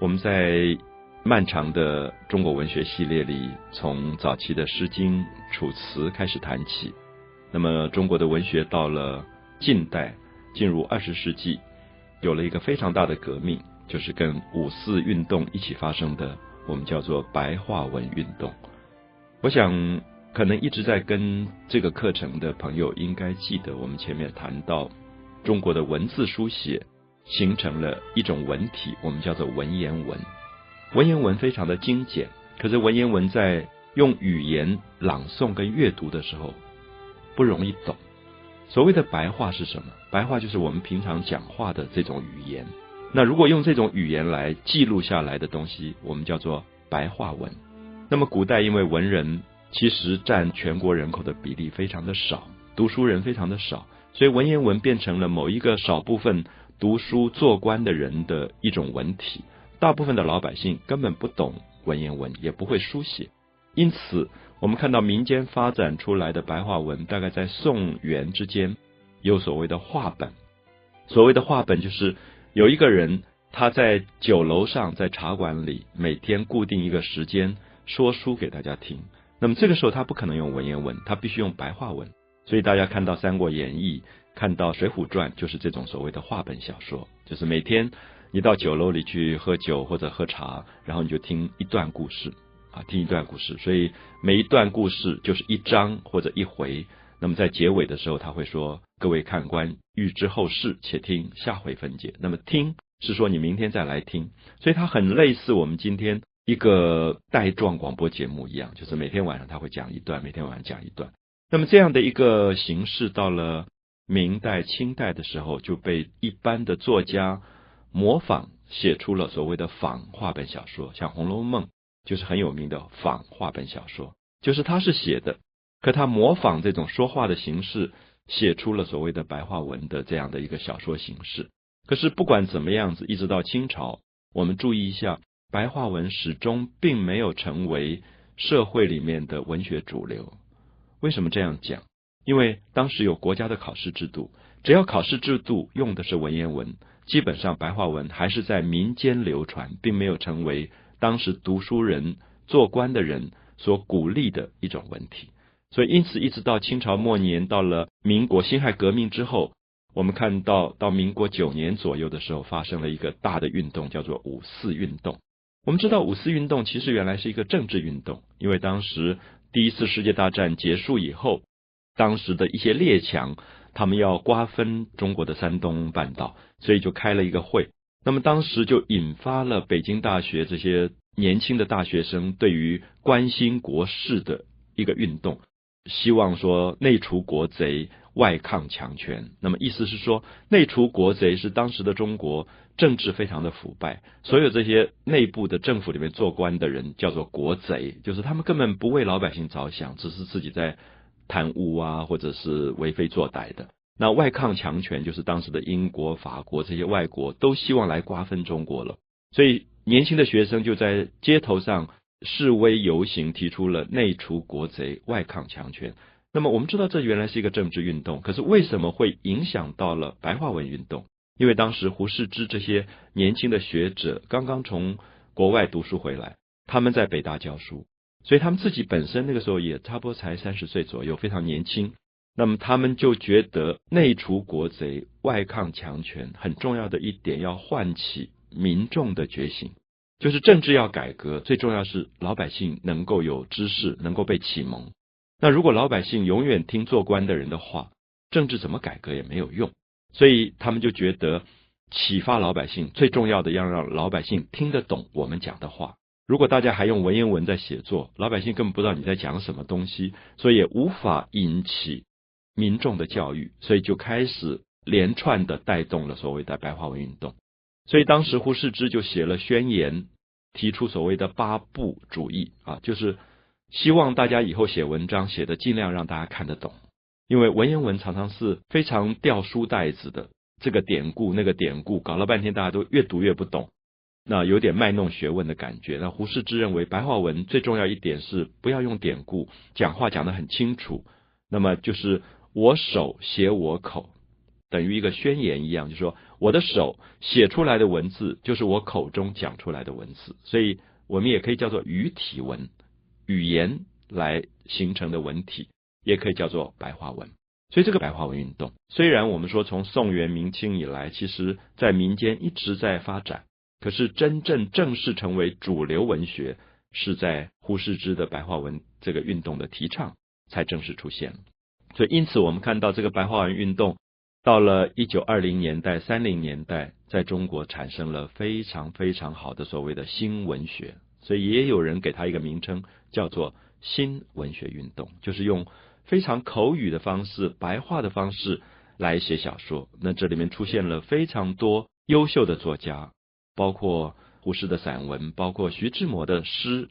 我们在漫长的中国文学系列里，从早期的《诗经》《楚辞》开始谈起。那么，中国的文学到了近代，进入二十世纪，有了一个非常大的革命，就是跟五四运动一起发生的，我们叫做白话文运动。我想，可能一直在跟这个课程的朋友应该记得，我们前面谈到中国的文字书写。形成了一种文体，我们叫做文言文。文言文非常的精简，可是文言文在用语言朗诵跟阅读的时候不容易懂。所谓的白话是什么？白话就是我们平常讲话的这种语言。那如果用这种语言来记录下来的东西，我们叫做白话文。那么古代因为文人其实占全国人口的比例非常的少，读书人非常的少，所以文言文变成了某一个少部分。读书做官的人的一种文体，大部分的老百姓根本不懂文言文，也不会书写，因此我们看到民间发展出来的白话文，大概在宋元之间有所谓的话本。所谓的话本，就是有一个人他在酒楼上，在茶馆里，每天固定一个时间说书给大家听。那么这个时候他不可能用文言文，他必须用白话文。所以大家看到《三国演义》。看到《水浒传》就是这种所谓的话本小说，就是每天你到酒楼里去喝酒或者喝茶，然后你就听一段故事啊，听一段故事。所以每一段故事就是一章或者一回。那么在结尾的时候，他会说：“各位看官，欲知后事，且听下回分解。”那么听是说你明天再来听，所以它很类似我们今天一个带状广播节目一样，就是每天晚上他会讲一段，每天晚上讲一段。那么这样的一个形式到了。明代、清代的时候，就被一般的作家模仿写出了所谓的仿话本小说，像《红楼梦》就是很有名的仿话本小说，就是他是写的，可他模仿这种说话的形式，写出了所谓的白话文的这样的一个小说形式。可是不管怎么样子，一直到清朝，我们注意一下，白话文始终并没有成为社会里面的文学主流。为什么这样讲？因为当时有国家的考试制度，只要考试制度用的是文言文，基本上白话文还是在民间流传，并没有成为当时读书人、做官的人所鼓励的一种文体。所以，因此一直到清朝末年，到了民国辛亥革命之后，我们看到到民国九年左右的时候，发生了一个大的运动，叫做五四运动。我们知道五四运动其实原来是一个政治运动，因为当时第一次世界大战结束以后。当时的一些列强，他们要瓜分中国的山东半岛，所以就开了一个会。那么当时就引发了北京大学这些年轻的大学生对于关心国事的一个运动，希望说内除国贼，外抗强权。那么意思是说，内除国贼是当时的中国政治非常的腐败，所有这些内部的政府里面做官的人叫做国贼，就是他们根本不为老百姓着想，只是自己在。贪污啊，或者是为非作歹的，那外抗强权就是当时的英国、法国这些外国都希望来瓜分中国了，所以年轻的学生就在街头上示威游行，提出了内除国贼、外抗强权。那么我们知道，这原来是一个政治运动，可是为什么会影响到了白话文运动？因为当时胡适之这些年轻的学者刚刚从国外读书回来，他们在北大教书。所以他们自己本身那个时候也差不多才三十岁左右，非常年轻。那么他们就觉得内除国贼、外抗强权很重要的一点，要唤起民众的觉醒，就是政治要改革，最重要是老百姓能够有知识，能够被启蒙。那如果老百姓永远听做官的人的话，政治怎么改革也没有用。所以他们就觉得启发老百姓最重要的，要让老百姓听得懂我们讲的话。如果大家还用文言文在写作，老百姓根本不知道你在讲什么东西，所以也无法引起民众的教育，所以就开始连串的带动了所谓的白话文运动。所以当时胡适之就写了宣言，提出所谓的八不主义啊，就是希望大家以后写文章写的尽量让大家看得懂，因为文言文常常是非常掉书袋子的，这个典故那个典故，搞了半天大家都越读越不懂。那有点卖弄学问的感觉。那胡适之认为，白话文最重要一点是不要用典故，讲话讲得很清楚。那么就是我手写我口，等于一个宣言一样，就是说我的手写出来的文字就是我口中讲出来的文字，所以我们也可以叫做语体文，语言来形成的文体，也可以叫做白话文。所以这个白话文运动，虽然我们说从宋元明清以来，其实在民间一直在发展，可是真正正式成为主流文学，是在胡适之的白话文这个运动的提倡才正式出现。所以因此我们看到这个白话文运动到了一九二零年代、三零年代，在中国产生了非常非常好的所谓的新文学，所以也有人给它一个名称，叫做新文学运动，就是用。非常口语的方式、白话的方式来写小说，那这里面出现了非常多优秀的作家，包括胡适的散文，包括徐志摩的诗，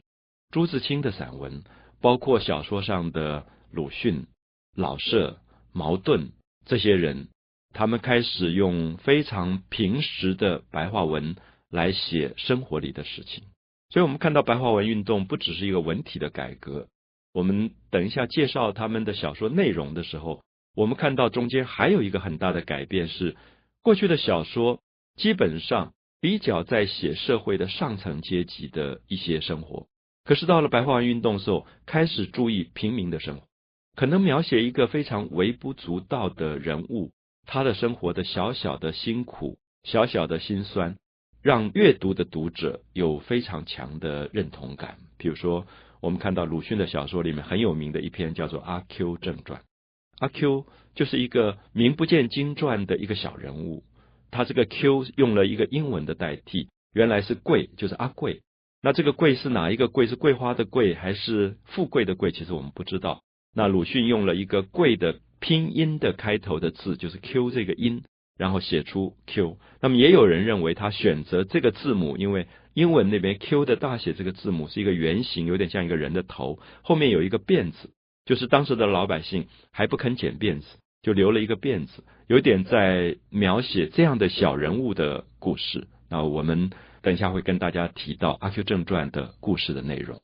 朱自清的散文，包括小说上的鲁迅、老舍、茅盾这些人，他们开始用非常平实的白话文来写生活里的事情，所以我们看到白话文运动不只是一个文体的改革。我们等一下介绍他们的小说内容的时候，我们看到中间还有一个很大的改变是，过去的小说基本上比较在写社会的上层阶级的一些生活，可是到了白话文运动时候，开始注意平民的生活，可能描写一个非常微不足道的人物，他的生活的小小的辛苦、小小的辛酸，让阅读的读者有非常强的认同感，比如说。我们看到鲁迅的小说里面很有名的一篇叫做《阿 Q 正传》，阿 Q 就是一个名不见经传的一个小人物，他这个 Q 用了一个英文的代替，原来是贵，就是阿贵。那这个贵是哪一个贵？是桂花的贵还是富贵的贵？其实我们不知道。那鲁迅用了一个贵的拼音的开头的字，就是 Q 这个音，然后写出 Q。那么也有人认为他选择这个字母，因为。英文那边 Q 的大写这个字母是一个圆形，有点像一个人的头，后面有一个辫子，就是当时的老百姓还不肯剪辫子，就留了一个辫子，有点在描写这样的小人物的故事。那我们等一下会跟大家提到《阿 Q 正传》的故事的内容。